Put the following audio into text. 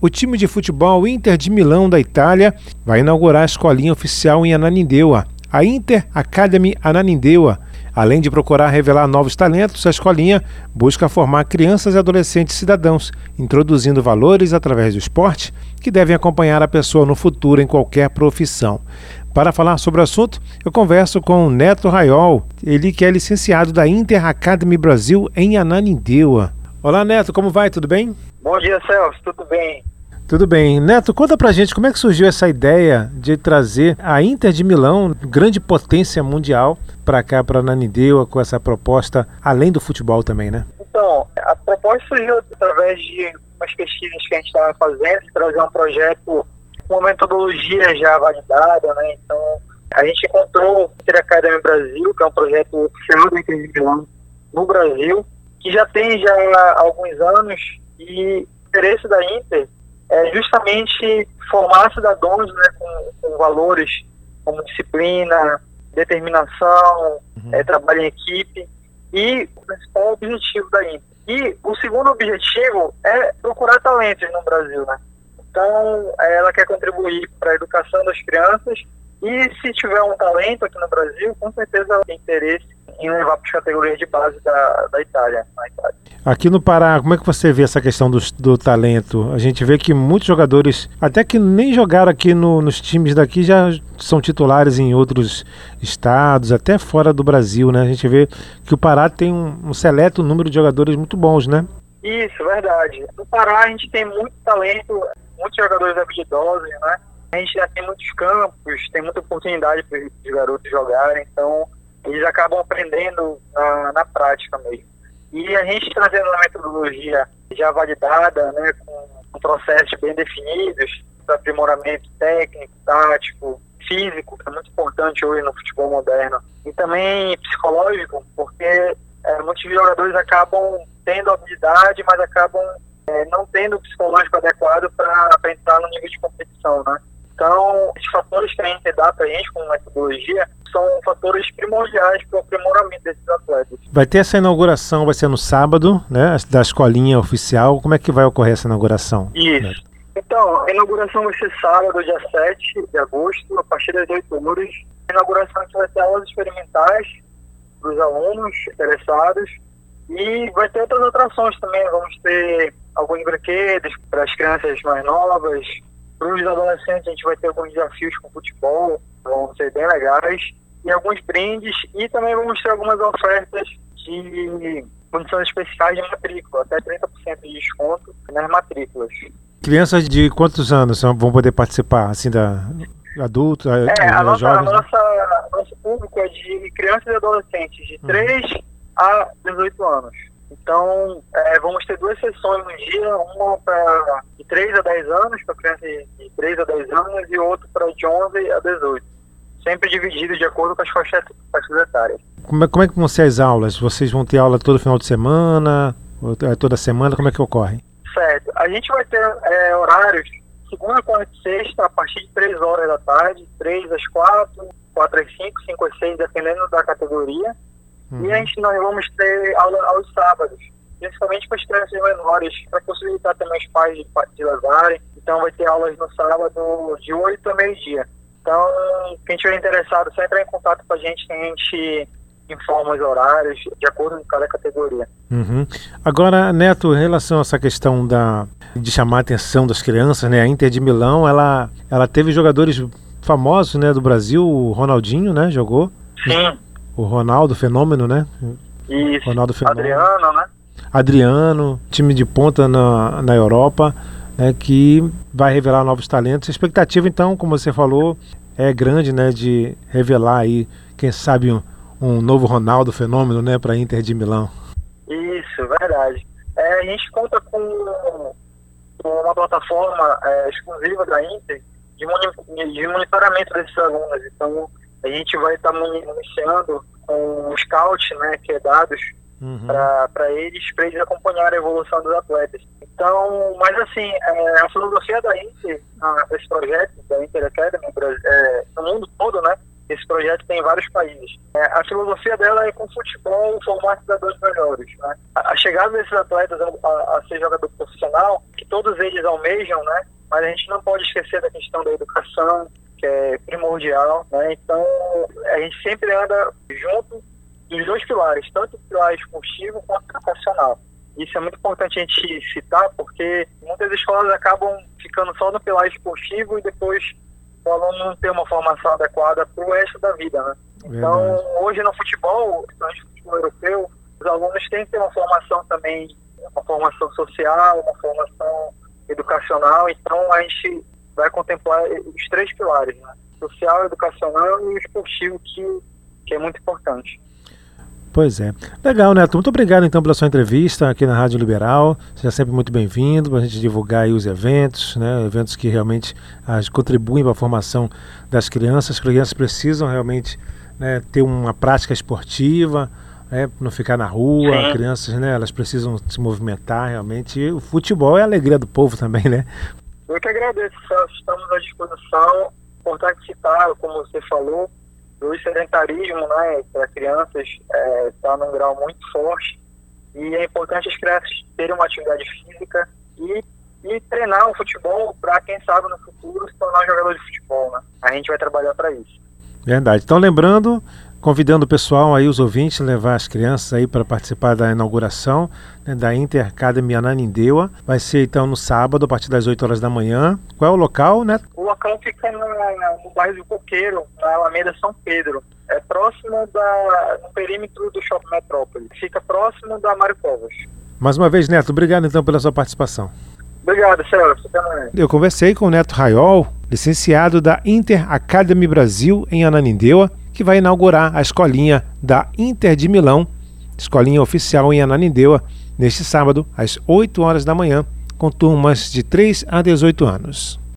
O time de futebol Inter de Milão da Itália vai inaugurar a escolinha oficial em Ananindeua, a Inter Academy Ananindeua. Além de procurar revelar novos talentos, a escolinha busca formar crianças e adolescentes cidadãos, introduzindo valores através do esporte que devem acompanhar a pessoa no futuro em qualquer profissão. Para falar sobre o assunto, eu converso com Neto Raiol, ele que é licenciado da Inter Academy Brasil em Ananindeua. Olá, Neto, como vai? Tudo bem? Bom dia, Celso. Tudo bem? Tudo bem. Neto, conta pra gente como é que surgiu essa ideia de trazer a Inter de Milão, grande potência mundial, para cá, para Ananindeua, com essa proposta, além do futebol também, né? Então, a proposta surgiu através de umas pesquisas que a gente estava fazendo, trazer um projeto com uma metodologia já validada, né? Então, a gente encontrou o Inter Academy Brasil, que é um projeto oficial da Inter de Milão no Brasil, que já tem já alguns anos e o interesse da Inter é justamente formar cidadãos né, com, com valores como disciplina, determinação, uhum. é, trabalho em equipe e o principal objetivo da Inter. E o segundo objetivo é procurar talentos no Brasil, né? Então, ela quer contribuir para a educação das crianças e se tiver um talento aqui no Brasil, com certeza ela tem interesse em levar para as categorias de base da, da Itália, Itália. Aqui no Pará, como é que você vê essa questão do, do talento? A gente vê que muitos jogadores, até que nem jogaram aqui no, nos times daqui, já são titulares em outros estados, até fora do Brasil, né? A gente vê que o Pará tem um, um seleto número de jogadores muito bons, né? Isso, verdade. No Pará a gente tem muito talento, muitos jogadores habilidosos, né? A gente já tem muitos campos, tem muita oportunidade para os garotos jogarem, então eles acabam aprendendo na, na prática mesmo. E a gente trazendo uma metodologia já validada, né, com, processos bem definidos, aprimoramento técnico, tático, físico, que é muito importante hoje no futebol moderno, e também psicológico, porque é, muitos jogadores acabam tendo habilidade, mas acabam é, não tendo o psicológico adequado para entrar no nível de competição, né? Então, esses fatores que a gente dá para a gente como metodologia são fatores primordiais para o aprimoramento desses atletas. Vai ter essa inauguração, vai ser no sábado, né, da escolinha oficial. Como é que vai ocorrer essa inauguração? Isso. Então, a inauguração vai ser sábado, dia 7 de agosto, a partir das 8 horas. A inauguração vai ter aulas experimentais para os alunos interessados e vai ter outras atrações também. Vamos ter alguns brinquedos para as crianças mais novas, para os adolescentes, a gente vai ter alguns desafios com futebol, vão ser bem legais, e alguns brindes, e também vamos ter algumas ofertas de condições especiais de matrícula, até 30% de desconto nas matrículas. Crianças de quantos anos vão poder participar, assim, da adultos, é, a nossa, jovens? A nossa, nosso público é de crianças e adolescentes de 3 uhum. a 18 anos. Então, é, vamos ter duas sessões no dia, uma para de 3 a 10 anos, para crianças de 3 a 10 anos, e outra para de 11 a 18. Sempre dividido de acordo com as faixas, faixas etárias. Como é, como é que vão ser as aulas? Vocês vão ter aula todo final de semana? É toda semana? Como é que ocorre? Certo. A gente vai ter é, horários segunda, quarta e sexta, a partir de 3 horas da tarde, 3 às 4, 4 às 5, 5 às 6, dependendo da categoria. Uhum. E a gente nós vamos ter aula aos sábados, principalmente para as crianças menores, para possibilitar também os pais de, de levarem. Então vai ter aulas no sábado de 8 a meio-dia. Então, quem estiver interessado, só entrar em contato com a gente que a gente informa os horários de acordo com cada categoria. Uhum. Agora, Neto, em relação a essa questão da, de chamar a atenção das crianças, né? A Inter de Milão, ela, ela teve jogadores famosos né, do Brasil, o Ronaldinho, né? Jogou. Sim o Ronaldo Fenômeno, né? Isso. Ronaldo Fenômeno. Adriano, né? Adriano, time de ponta na, na Europa, né, que vai revelar novos talentos. A expectativa, então, como você falou, é grande, né, de revelar aí, quem sabe, um, um novo Ronaldo Fenômeno, né, para Inter de Milão. Isso, verdade. É, a gente conta com, com uma plataforma é, exclusiva da Inter de, de monitoramento desses alunos. Então, a gente vai estar tá iniciando com um scout, né, que é dados uhum. para eles, para eles acompanharem a evolução dos atletas. Então, mas assim, é, a filosofia da Inter, desse projeto, da Inter Academy, é, no mundo todo, né, Esse projeto tem em vários países. É, a filosofia dela é com futebol formar cidadãos melhores. Né? A, a, chegada desses atletas a, a, a, ser jogador profissional, que todos eles almejam, né? mas a gente não pode esquecer da questão da educação, que é primordial. Né? Então, a gente sempre anda junto dos dois pilares, tanto o pilar esportivo quanto o educacional. Isso é muito importante a gente citar, porque muitas escolas acabam ficando só no pilar esportivo e depois o aluno não tem uma formação adequada para o resto da vida, né? Então, hoje no futebol, principalmente no futebol europeu, os alunos têm que ter uma formação também, uma formação social, uma formação educacional. Então, a gente vai contemplar os três pilares, né? Social, educacional e esportivo, que, que é muito importante. Pois é. Legal, Neto. Muito obrigado então pela sua entrevista aqui na Rádio Liberal. Seja sempre muito bem-vindo para a gente divulgar os eventos, né? eventos que realmente ah, contribuem para a formação das crianças. As crianças precisam realmente né, ter uma prática esportiva, né, não ficar na rua. Sim. Crianças, né, elas precisam se movimentar realmente. E o futebol é a alegria do povo também, né? Eu que agradeço. Estamos à disposição. Importante citar, como você falou, o sedentarismo né, para crianças está é, tá num grau muito forte e é importante as crianças terem uma atividade física e, e treinar o futebol para, quem sabe, no futuro se tornar um jogador de futebol. Né? A gente vai trabalhar para isso. Verdade. Então, lembrando, convidando o pessoal aí, os ouvintes, levar as crianças aí para participar da inauguração né, da Inter Academy Ananindeua. Vai ser então no sábado, a partir das 8 horas da manhã. Qual é o local, né? O local fica no, no bairro do Coqueiro, na Alameda São Pedro. É próximo da, no perímetro do Shopping Metrópole. Fica próximo da Mário Covas. Mais uma vez, Neto, obrigado então pela sua participação. Obrigado, Celso. Eu conversei com o Neto Raiol, licenciado da Inter Academy Brasil em Ananindeua, que vai inaugurar a escolinha da Inter de Milão, escolinha oficial em Ananindeua, neste sábado, às 8 horas da manhã, com turmas de 3 a 18 anos.